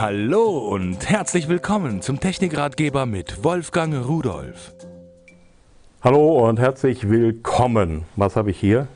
Hallo und herzlich willkommen zum Technikratgeber mit Wolfgang Rudolf. Hallo und herzlich willkommen. Was habe ich hier?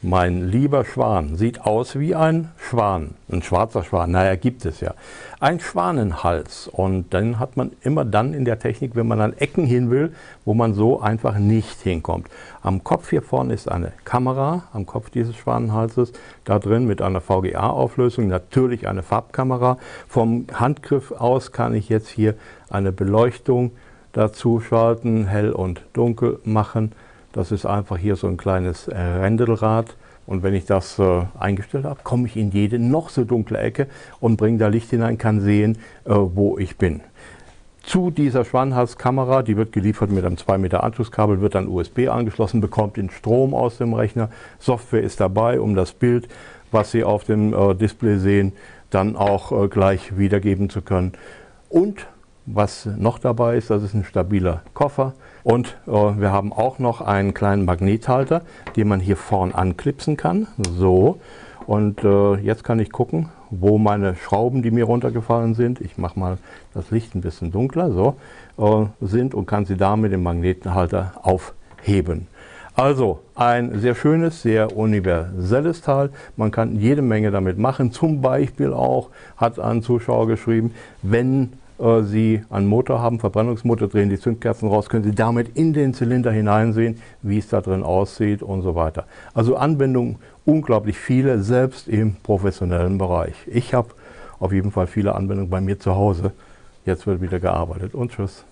Mein lieber Schwan. Sieht aus wie ein Schwan. Ein schwarzer Schwan. Naja, gibt es ja. Ein Schwanenhals. Und dann hat man immer dann in der Technik, wenn man an Ecken hin will, wo man so einfach nicht hinkommt. Am Kopf hier vorne ist eine Kamera, am Kopf dieses Schwanenhalses. Da drin mit einer VGA-Auflösung natürlich eine Farbkamera. Vom Handgriff aus kann ich jetzt hier eine Beleuchtung dazu schalten, hell und dunkel machen. Das ist einfach hier so ein kleines äh, Rändelrad. Und wenn ich das äh, eingestellt habe, komme ich in jede noch so dunkle Ecke und bringe da Licht hinein, kann sehen, äh, wo ich bin. Zu dieser Schwanenhalskamera, die wird geliefert mit einem 2 Meter Anschlusskabel, wird dann USB angeschlossen, bekommt den Strom aus dem Rechner. Software ist dabei, um das Bild, was Sie auf dem äh, Display sehen, dann auch äh, gleich wiedergeben zu können. Und was noch dabei ist, das ist ein stabiler Koffer. Und äh, wir haben auch noch einen kleinen Magnethalter, den man hier vorn anklipsen kann. So. Und äh, jetzt kann ich gucken, wo meine Schrauben, die mir runtergefallen sind, ich mache mal das Licht ein bisschen dunkler, so, äh, sind und kann sie da mit dem Magnethalter aufheben. Also ein sehr schönes, sehr universelles Teil. Man kann jede Menge damit machen. Zum Beispiel auch, hat ein Zuschauer geschrieben, wenn äh, Sie einen Motor haben, Verbrennungsmotor, drehen die Zündkerzen raus, können Sie damit in den Zylinder hineinsehen, wie es da drin aussieht und so weiter. Also Anwendungen unglaublich viele, selbst im professionellen Bereich. Ich habe auf jeden Fall viele Anwendungen bei mir zu Hause. Jetzt wird wieder gearbeitet und tschüss.